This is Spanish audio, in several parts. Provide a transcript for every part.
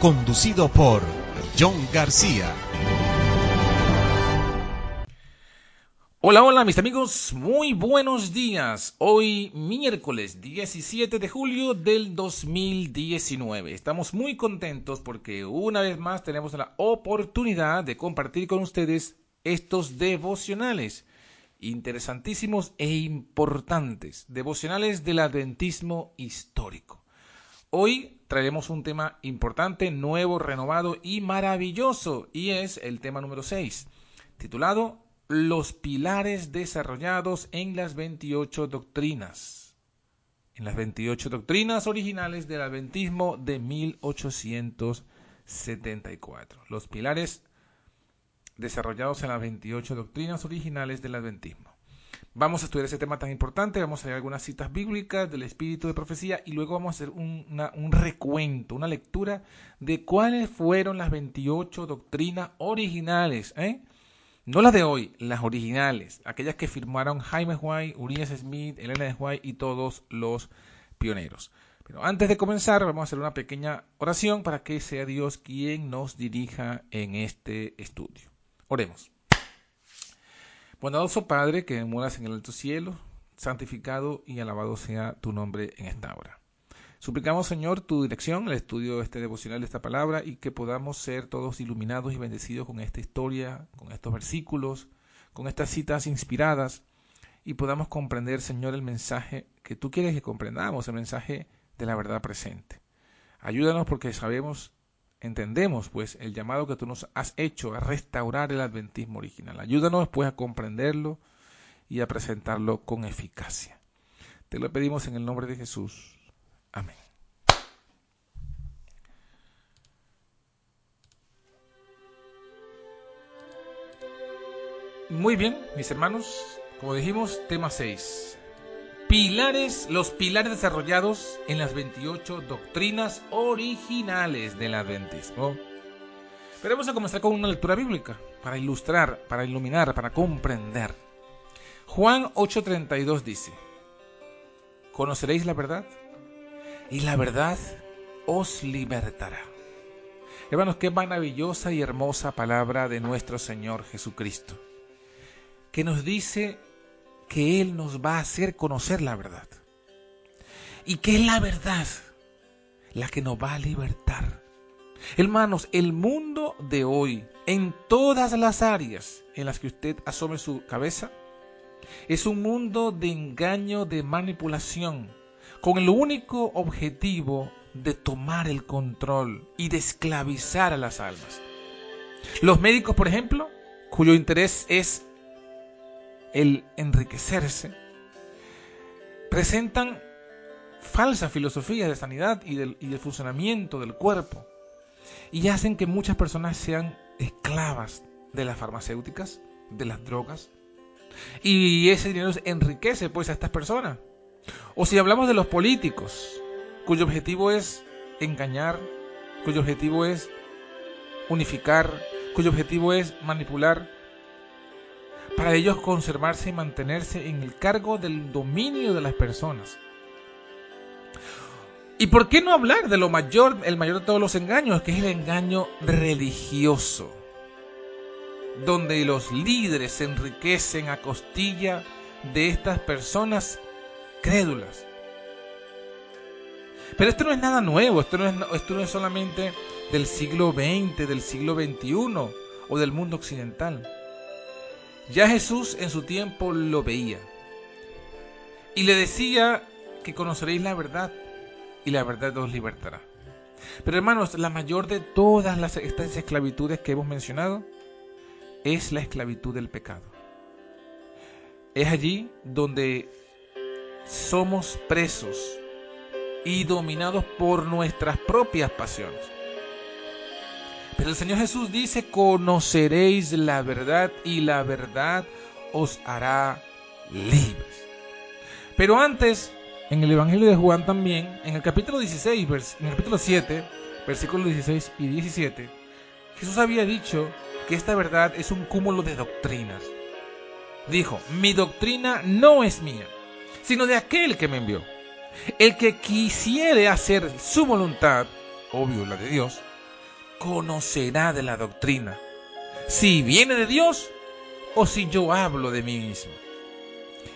conducido por John García. Hola, hola mis amigos, muy buenos días. Hoy miércoles 17 de julio del 2019. Estamos muy contentos porque una vez más tenemos la oportunidad de compartir con ustedes estos devocionales interesantísimos e importantes, devocionales del adventismo histórico. Hoy traeremos un tema importante, nuevo, renovado y maravilloso, y es el tema número 6, titulado Los pilares desarrollados en las 28 doctrinas. En las 28 doctrinas originales del adventismo de 1874. Los pilares desarrollados en las 28 doctrinas originales del adventismo. Vamos a estudiar ese tema tan importante, vamos a leer algunas citas bíblicas del espíritu de profecía y luego vamos a hacer un recuento, una lectura de cuáles fueron las 28 doctrinas originales, ¿eh? no las de hoy, las originales, aquellas que firmaron Jaime White, Urias Smith, Elena de White y todos los pioneros. Pero antes de comenzar, vamos a hacer una pequeña oración para que sea Dios quien nos dirija en este estudio. Oremos. Bondadoso Padre que moras en el alto cielo, santificado y alabado sea tu nombre en esta hora. Suplicamos, Señor, tu dirección el estudio este devocional de esta palabra y que podamos ser todos iluminados y bendecidos con esta historia, con estos versículos, con estas citas inspiradas y podamos comprender, Señor, el mensaje que tú quieres que comprendamos, el mensaje de la verdad presente. Ayúdanos porque sabemos entendemos pues el llamado que tú nos has hecho a restaurar el adventismo original. Ayúdanos pues a comprenderlo y a presentarlo con eficacia. Te lo pedimos en el nombre de Jesús. Amén. Muy bien, mis hermanos, como dijimos, tema 6 pilares, los pilares desarrollados en las 28 doctrinas originales del adventismo. Pero vamos a comenzar con una lectura bíblica para ilustrar, para iluminar, para comprender. Juan 8:32 dice, conoceréis la verdad y la verdad os libertará. Hermanos, qué maravillosa y hermosa palabra de nuestro Señor Jesucristo, que nos dice que Él nos va a hacer conocer la verdad. Y que es la verdad la que nos va a libertar. Hermanos, el mundo de hoy, en todas las áreas en las que usted asome su cabeza, es un mundo de engaño, de manipulación, con el único objetivo de tomar el control y de esclavizar a las almas. Los médicos, por ejemplo, cuyo interés es el enriquecerse, presentan falsas filosofías de sanidad y del, y del funcionamiento del cuerpo y hacen que muchas personas sean esclavas de las farmacéuticas, de las drogas, y ese dinero enriquece pues a estas personas. O si hablamos de los políticos, cuyo objetivo es engañar, cuyo objetivo es unificar, cuyo objetivo es manipular, para ellos conservarse y mantenerse en el cargo del dominio de las personas. ¿Y por qué no hablar de lo mayor, el mayor de todos los engaños, que es el engaño religioso? Donde los líderes se enriquecen a costilla de estas personas crédulas. Pero esto no es nada nuevo, esto no es, esto no es solamente del siglo XX, del siglo XXI o del mundo occidental. Ya Jesús en su tiempo lo veía. Y le decía que conoceréis la verdad y la verdad os libertará. Pero hermanos, la mayor de todas las, estas esclavitudes que hemos mencionado es la esclavitud del pecado. Es allí donde somos presos y dominados por nuestras propias pasiones. Pero el Señor Jesús dice, conoceréis la verdad y la verdad os hará libres. Pero antes, en el Evangelio de Juan también, en el capítulo 16, en el capítulo 7, versículos 16 y 17, Jesús había dicho que esta verdad es un cúmulo de doctrinas. Dijo, mi doctrina no es mía, sino de aquel que me envió. El que quisiere hacer su voluntad, obvio la de Dios, conocerá de la doctrina, si viene de Dios o si yo hablo de mí mismo.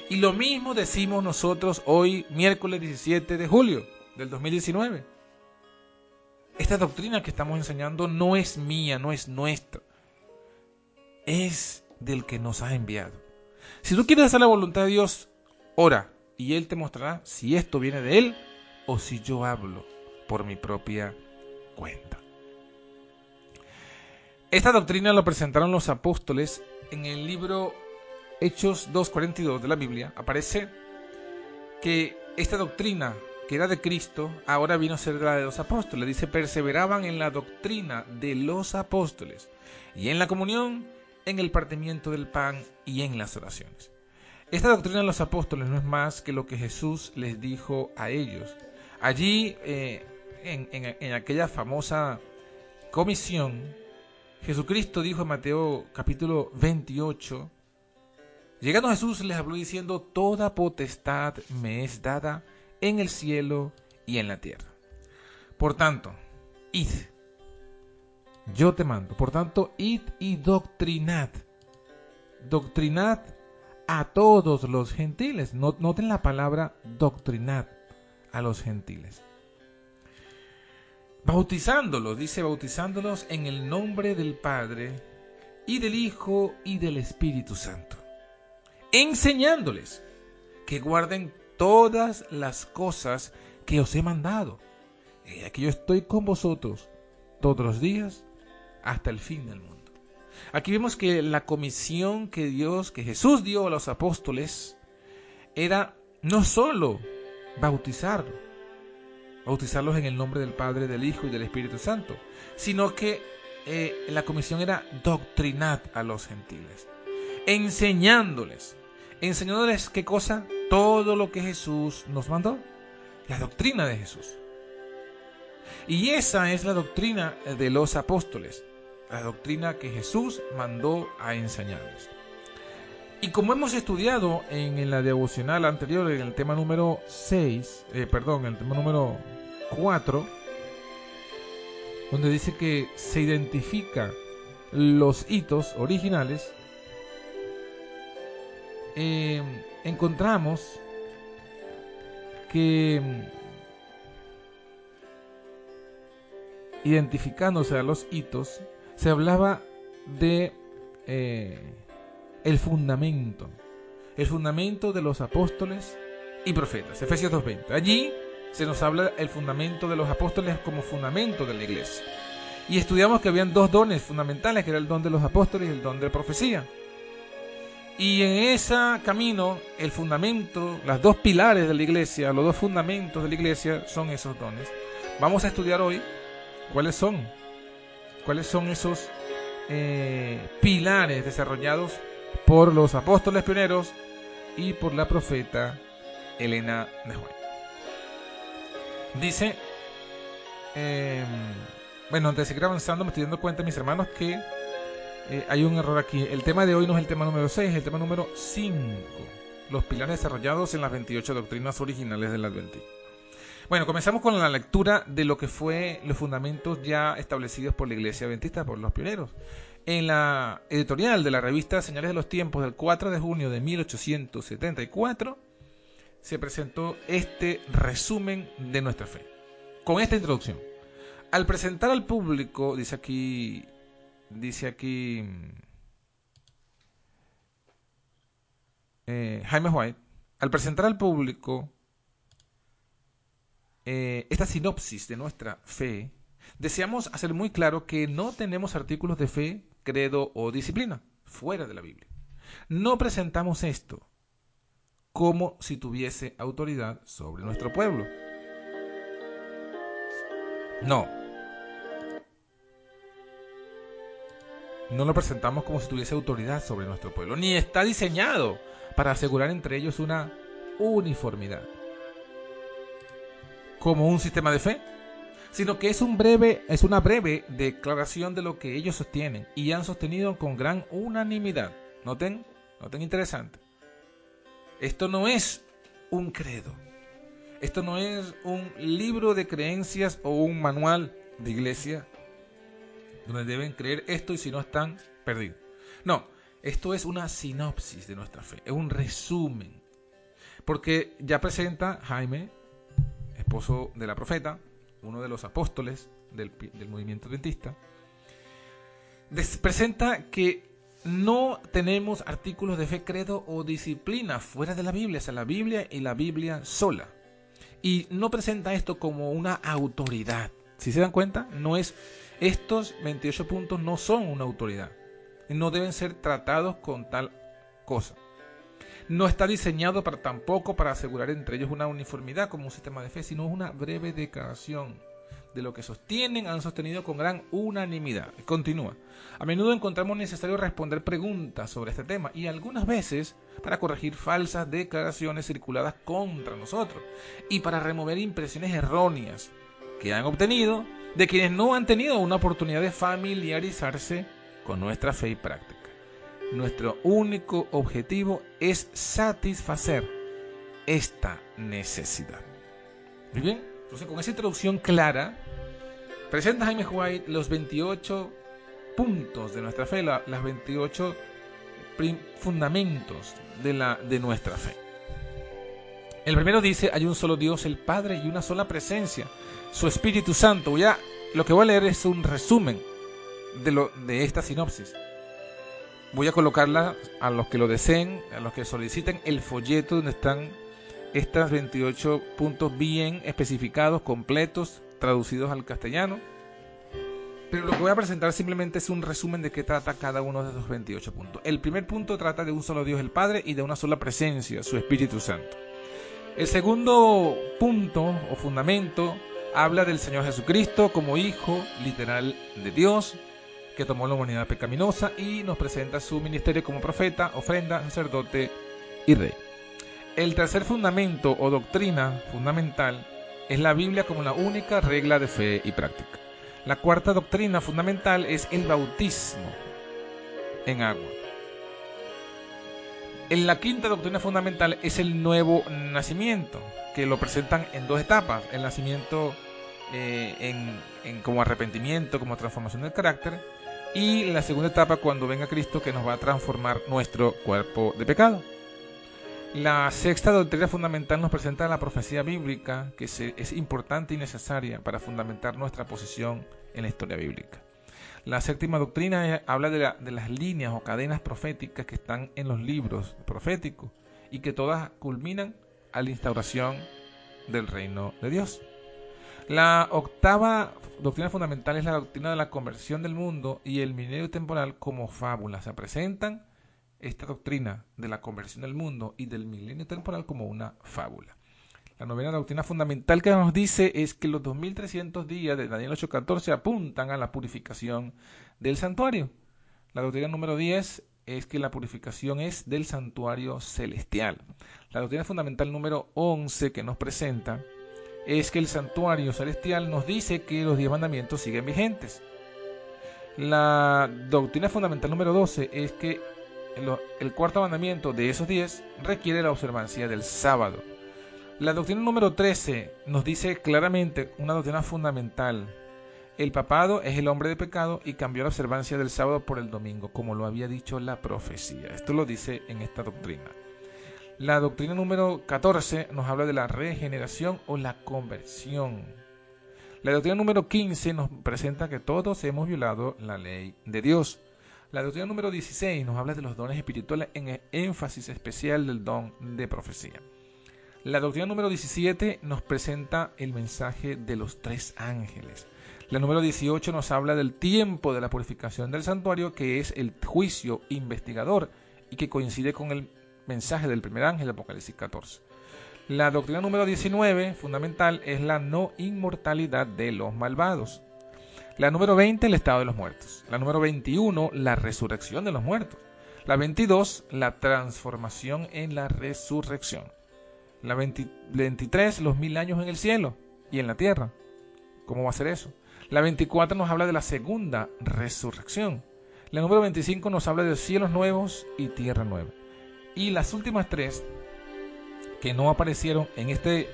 Y lo mismo decimos nosotros hoy, miércoles 17 de julio del 2019. Esta doctrina que estamos enseñando no es mía, no es nuestra. Es del que nos ha enviado. Si tú quieres hacer la voluntad de Dios, ora y Él te mostrará si esto viene de Él o si yo hablo por mi propia cuenta. Esta doctrina lo presentaron los apóstoles en el libro Hechos 2.42 de la Biblia. Aparece que esta doctrina que era de Cristo ahora vino a ser la de los apóstoles. Dice, perseveraban en la doctrina de los apóstoles y en la comunión, en el partimiento del pan y en las oraciones. Esta doctrina de los apóstoles no es más que lo que Jesús les dijo a ellos. Allí, eh, en, aquella famosa comisión, Jesucristo dijo en Mateo capítulo 28, llegando Jesús les habló diciendo, Toda potestad me es dada en el cielo y en la tierra. Por tanto, id, yo te mando, por tanto, id y doctrinad. Doctrinad a todos los gentiles. Noten la palabra doctrinad a los gentiles. Bautizándolos, dice bautizándolos en el nombre del Padre y del Hijo y del Espíritu Santo. Enseñándoles que guarden todas las cosas que os he mandado. Y aquí yo estoy con vosotros todos los días hasta el fin del mundo. Aquí vemos que la comisión que Dios, que Jesús dio a los apóstoles, era no solo bautizarlos, bautizarlos en el nombre del Padre, del Hijo y del Espíritu Santo, sino que eh, la comisión era doctrinar a los gentiles, enseñándoles, enseñándoles qué cosa, todo lo que Jesús nos mandó, la doctrina de Jesús. Y esa es la doctrina de los apóstoles la doctrina que Jesús mandó a enseñarles. Y como hemos estudiado en, la devocional anterior, en el tema número 6, eh, perdón, en el tema número 4, donde dice que se identifica los hitos originales, eh, encontramos que identificándose a los hitos, se hablaba de eh, el fundamento, el fundamento de los apóstoles y profetas, Efesios 2.20. Allí se nos habla el fundamento de los apóstoles como fundamento de la iglesia. Y estudiamos que habían dos dones fundamentales, que era el don de los apóstoles y el don de profecía. Y en ese camino, el fundamento, las dos pilares de la iglesia, los dos fundamentos de la iglesia son esos dones. Vamos a estudiar hoy cuáles son cuáles son esos eh, pilares desarrollados por los apóstoles pioneros y por la profeta Elena de. Dice, em, bueno, antes de seguir avanzando me estoy dando cuenta, mis hermanos, que eh, hay un error aquí. El tema de hoy no es el tema número 6, es el tema número 5. Los pilares desarrollados en las 28 doctrinas originales del Adventismo. Bueno, comenzamos con la lectura de lo que fue los fundamentos ya establecidos por la Iglesia Adventista, por los pioneros. En la editorial de la revista Señales de los Tiempos del 4 de junio de 1874 se presentó este resumen de nuestra fe. Con esta introducción. Al presentar al público, dice aquí, dice aquí eh, Jaime White, al presentar al público eh, esta sinopsis de nuestra fe, deseamos hacer muy claro que no tenemos artículos de fe, credo o disciplina fuera de la Biblia. No presentamos esto como si tuviese autoridad sobre nuestro pueblo. No. No lo presentamos como si tuviese autoridad sobre nuestro pueblo, ni está diseñado para asegurar entre ellos una uniformidad. Como un sistema de fe, sino que es un breve es una breve declaración de lo que ellos sostienen y han sostenido con gran unanimidad. Noten, noten interesante. Esto no es un credo. Esto no es un libro de creencias o un manual de iglesia donde deben creer esto y si no están perdidos. No, esto es una sinopsis de nuestra fe, es un resumen. Porque ya presenta Jaime, esposo de la profeta, uno de los apóstoles del, movimiento adventista, presenta que no tenemos artículos de fe, credo o disciplina fuera de la Biblia, o sea, la Biblia y la Biblia sola. Y no presenta esto como una autoridad. Si se dan cuenta, no es estos 28 puntos no son una autoridad. No deben ser tratados con tal cosa. No está diseñado para, tampoco para asegurar entre ellos una uniformidad como un sistema de fe, sino una breve declaración de lo que sostienen han sostenido con gran unanimidad. Continúa. A menudo encontramos necesario responder preguntas sobre este tema y algunas veces para corregir falsas declaraciones circuladas contra nosotros y para remover impresiones erróneas que han obtenido de quienes no han tenido una oportunidad de familiarizarse con nuestra fe y práctica. Nuestro único objetivo es satisfacer esta necesidad. Muy bien, entonces con esa introducción clara, presenta Jaime White los 28 puntos de nuestra fe, las 28 fundamentos de, la, de nuestra fe. El primero dice, hay un solo Dios, el Padre, y una sola presencia, su Espíritu Santo. Ya lo que voy a leer es un resumen de, lo, de esta sinopsis. Voy a colocarla a los que lo deseen, a los que soliciten el folleto donde están estos 28 puntos bien especificados, completos, traducidos al castellano. Pero lo que voy a presentar simplemente es un resumen de qué trata cada uno de esos 28 puntos. El primer punto trata de un solo Dios el Padre y de una sola presencia, su Espíritu Santo. El segundo punto o fundamento habla del Señor Jesucristo como Hijo literal de Dios, que tomó la humanidad pecaminosa y nos presenta su ministerio como profeta, ofrenda, sacerdote y rey. El tercer fundamento o doctrina fundamental es la Biblia como la única regla de fe y práctica. La cuarta doctrina fundamental es el bautismo en agua. En la quinta doctrina fundamental es el nuevo nacimiento, que lo presentan en dos etapas, el nacimiento eh, en, como arrepentimiento, como transformación del carácter, y la segunda etapa cuando venga Cristo que nos va a transformar nuestro cuerpo de pecado. La sexta doctrina fundamental nos presenta la profecía bíblica que es importante y necesaria para fundamentar nuestra posición en la historia bíblica. La séptima doctrina habla de, de las líneas o cadenas proféticas que están en los libros proféticos y que todas culminan a la instauración del reino de Dios. La octava doctrina fundamental es la doctrina de la conversión del mundo y el milenio temporal como fábula. Se presentan esta doctrina de la conversión del mundo y del milenio temporal como una fábula. La novena doctrina fundamental que nos dice es que los 2300 días de Daniel 8:14 apuntan a la purificación del santuario. La doctrina número 10 es que la purificación es del santuario celestial. La doctrina fundamental número 11 que nos presenta es que el santuario celestial nos dice que los diez mandamientos siguen vigentes. La doctrina fundamental número 12 es que el, cuarto mandamiento de esos diez requiere la observancia del sábado. La doctrina número 13 nos dice claramente una doctrina fundamental. El papado es el hombre de pecado y cambió la observancia del sábado por el domingo, como lo había dicho la profecía. Esto lo dice en esta doctrina. La doctrina número 14 nos habla de la regeneración o la conversión. La doctrina número 15 nos presenta que todos hemos violado la ley de Dios. La doctrina número 16 nos habla de los dones espirituales en el énfasis especial del don de profecía. La doctrina número 17 nos presenta el mensaje de los tres ángeles. La número 18 nos habla del tiempo de la purificación del santuario, que es el juicio investigador y que coincide con el mensaje del primer ángel Apocalipsis 14. La doctrina número 19, fundamental, es la no inmortalidad de los malvados. La número 20, el estado de los muertos. La número 21, la resurrección de los muertos. La 22, la transformación en la resurrección. La 23, los mil años en el cielo y en la tierra. ¿Cómo va a ser eso? La 24 nos habla de la segunda resurrección. La número 25 nos habla de cielos nuevos y tierra nueva. Y las últimas tres, que no aparecieron en este,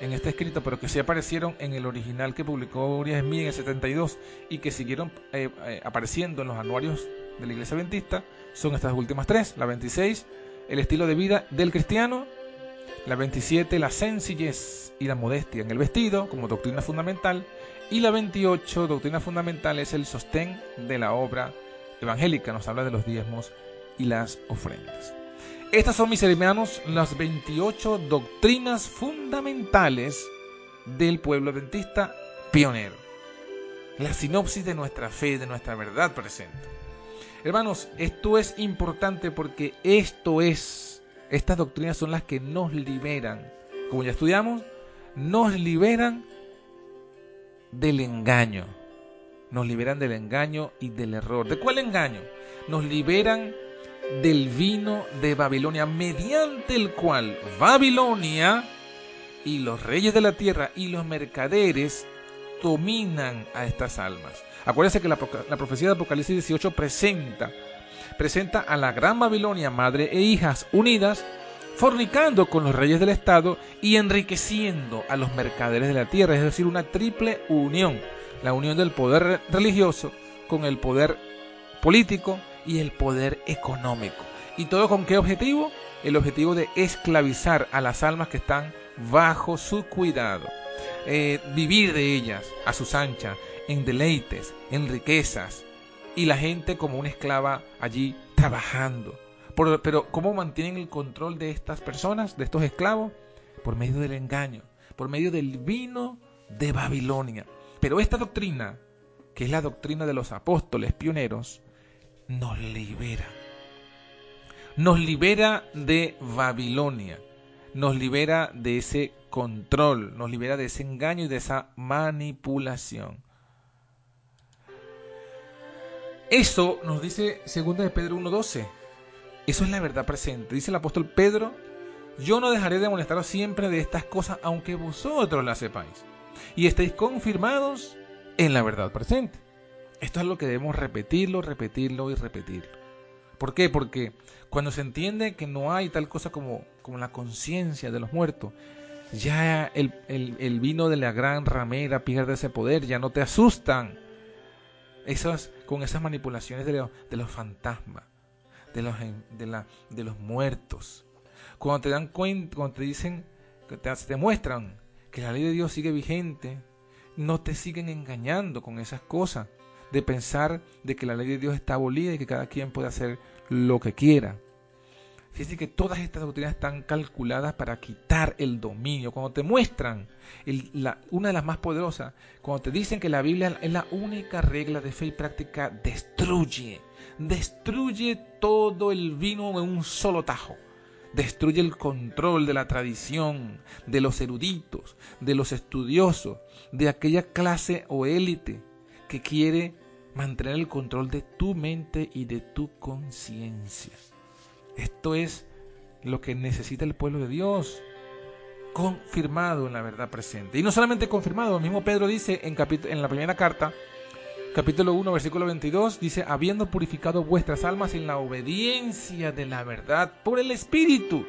en este escrito, pero que sí aparecieron en el original que publicó Urias Smith en el 72 y que siguieron eh, eh, apareciendo en los anuarios de la Iglesia Adventista, son estas últimas tres. La 26, el estilo de vida del cristiano la 27, la sencillez y la modestia en el vestido como doctrina fundamental. Y la 28, doctrina fundamental, es el sostén de la obra evangélica. Nos habla de los diezmos y las ofrendas. Estas son, mis hermanos, las 28 doctrinas fundamentales del pueblo adventista pionero. La sinopsis de nuestra fe, de nuestra verdad presente. Hermanos, esto es importante porque esto es estas doctrinas son las que nos liberan, como ya estudiamos, nos liberan del engaño. Nos liberan del engaño y del error. ¿De cuál engaño? Nos liberan del vino de Babilonia, mediante el cual Babilonia y los reyes de la tierra y los mercaderes dominan a estas almas. Acuérdense que la, la profecía de Apocalipsis 18 presenta presenta a la gran Babilonia, madre e hijas unidas, fornicando con los reyes del Estado y enriqueciendo a los mercaderes de la tierra, es decir, una triple unión, la unión del poder religioso con el poder político y el poder económico. ¿Y todo con qué objetivo? El objetivo de esclavizar a las almas que están bajo su cuidado, eh, vivir de ellas a sus anchas, en deleites, en riquezas, y la gente como una esclava allí trabajando. pero ¿cómo mantienen el control de estas personas, de estos esclavos? Por medio del engaño, por medio del vino de Babilonia. Pero esta doctrina, que es la doctrina de los apóstoles pioneros, nos libera. Nos libera de Babilonia, nos libera de ese control, nos libera de ese engaño y de esa manipulación. Eso nos dice 2 de Pedro 1.12. Eso es la verdad presente. Dice el apóstol Pedro, yo no dejaré de molestaros siempre de estas cosas, aunque vosotros las sepáis. Y estéis confirmados en la verdad presente. Esto es lo que debemos repetirlo, repetirlo y repetirlo. ¿Por qué? Porque cuando se entiende que no hay tal cosa como, como la conciencia de los muertos, ya el, el vino de la gran ramera pierde ese poder, ya no te asustan esas, con esas manipulaciones de, de los fantasmas, de los, de, la, de los muertos. Cuando te dan cuenta, cuando te dicen, te, te muestran que la ley de Dios sigue vigente, no te siguen engañando con esas cosas de pensar de que la ley de Dios está abolida y que cada quien puede hacer lo que quiera. Fíjense que todas estas doctrinas están calculadas para quitar el dominio. Cuando te muestran una de las más poderosas, cuando te dicen que la Biblia es la única regla de fe y práctica, destruye, destruye todo el vino en un solo tajo. Destruye el control de la tradición, de los eruditos, de los estudiosos, de aquella clase o élite que quiere mantener el control de tu mente y de tu conciencia. Esto es lo que necesita el pueblo de Dios, confirmado en la verdad presente. Y no solamente confirmado, el mismo Pedro dice en, en la primera carta, capítulo 1, versículo 22, dice, habiendo purificado vuestras almas en la obediencia de la verdad por el Espíritu.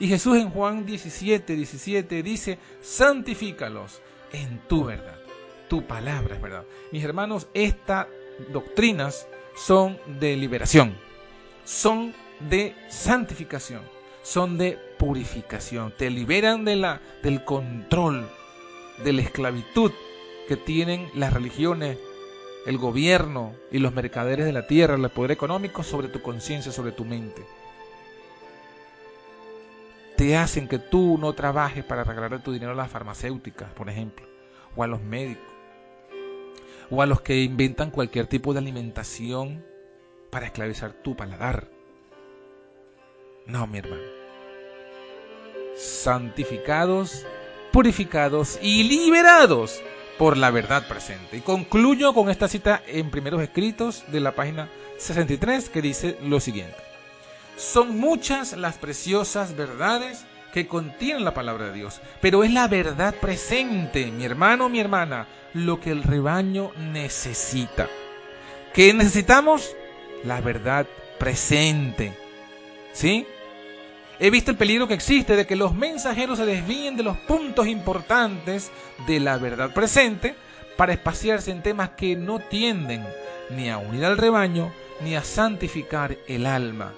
Y Jesús en Juan 17, 17 dice, santifícalos en tu verdad. Tu palabra es verdad. Mis hermanos, estas doctrinas son de liberación, son de santificación, son de purificación. Te liberan de la, del control, de la esclavitud que tienen las religiones el gobierno y los mercaderes de la tierra, el poder económico sobre tu conciencia, sobre tu mente. Te hacen que tú no trabajes para regalarle tu dinero a las farmacéuticas, por ejemplo, o a los médicos, o a los que inventan cualquier tipo de alimentación para esclavizar tu paladar. No, mi hermano. Santificados, purificados y liberados por la verdad presente. Y concluyo con esta cita en primeros escritos de la página 63 que dice lo siguiente. Son muchas las preciosas verdades que contienen la palabra de Dios, pero es la verdad presente, mi hermano, mi hermana, lo que el rebaño necesita. ¿Qué necesitamos? La verdad presente. ¿Sí? He visto el peligro que existe de que los mensajeros se desvíen de los puntos importantes de la verdad presente para espaciarse en temas que no tienden ni a unir al rebaño ni a santificar el alma.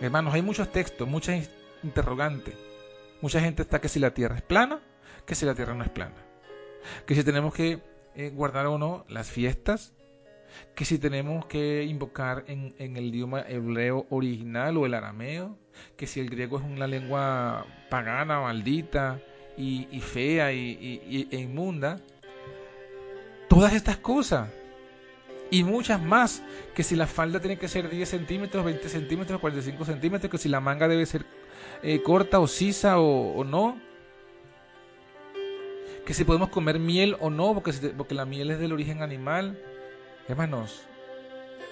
Hermanos, hay muchos textos, muchas interrogantes. Mucha gente está que si la tierra es plana, que si la tierra no es plana. Que si tenemos que eh, guardar o no las fiestas, que si tenemos que invocar en, el idioma hebreo original o el arameo, que si el griego es una lengua pagana, maldita y, fea y, e inmunda, todas estas cosas y muchas más, que si la falda tiene que ser 10 centímetros, 20 centímetros, 45 centímetros, que si la manga debe ser eh, corta o sisa o, no, que si podemos comer miel o no, porque, porque la miel es del origen animal, Hermanos,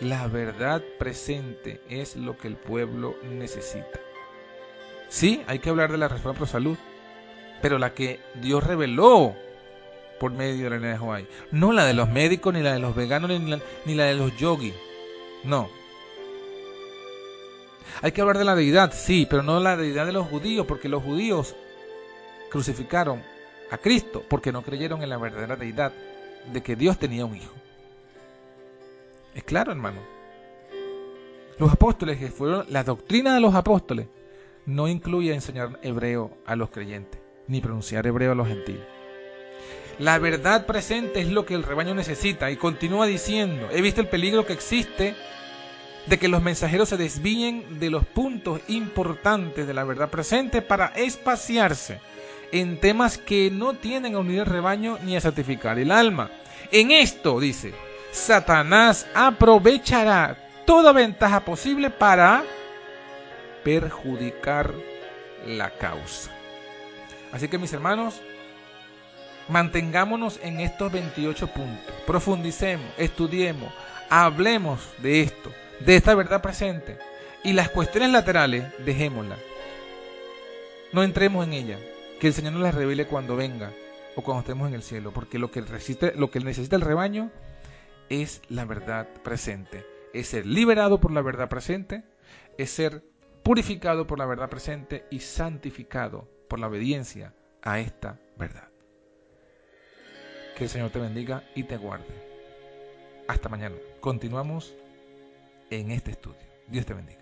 la verdad presente es lo que el pueblo necesita. Sí, hay que hablar de la reforma pro salud, pero la que Dios reveló por medio de la ley de Hawaii. No la de los médicos, ni la de los veganos, ni la, ni la de los yogis. No. Hay que hablar de la deidad, sí, pero no la deidad de los judíos, porque los judíos crucificaron a Cristo porque no creyeron en la verdadera deidad de que Dios tenía un hijo. Es claro, hermano. Los apóstoles, que fueron la doctrina de los apóstoles, no incluye enseñar hebreo a los creyentes, ni pronunciar hebreo a los gentiles. La verdad presente es lo que el rebaño necesita y continúa diciendo, he visto el peligro que existe de que los mensajeros se desvíen de los puntos importantes de la verdad presente para espaciarse en temas que no tienen a unir el rebaño ni a santificar el alma. En esto, dice, Satanás aprovechará toda ventaja posible para perjudicar la causa. Así que mis hermanos, mantengámonos en estos 28 puntos, profundicemos, estudiemos, hablemos de esto, de esta verdad presente y las cuestiones laterales, dejémoslas. No entremos en ella, que el Señor nos las revele cuando venga o cuando estemos en el cielo, porque lo que, resiste, lo que necesita el rebaño es la verdad presente. Es ser liberado por la verdad presente, es ser purificado por la verdad presente y santificado por la obediencia a esta verdad. Que el Señor te bendiga y te guarde. Hasta mañana. Continuamos en este estudio. Dios te bendiga.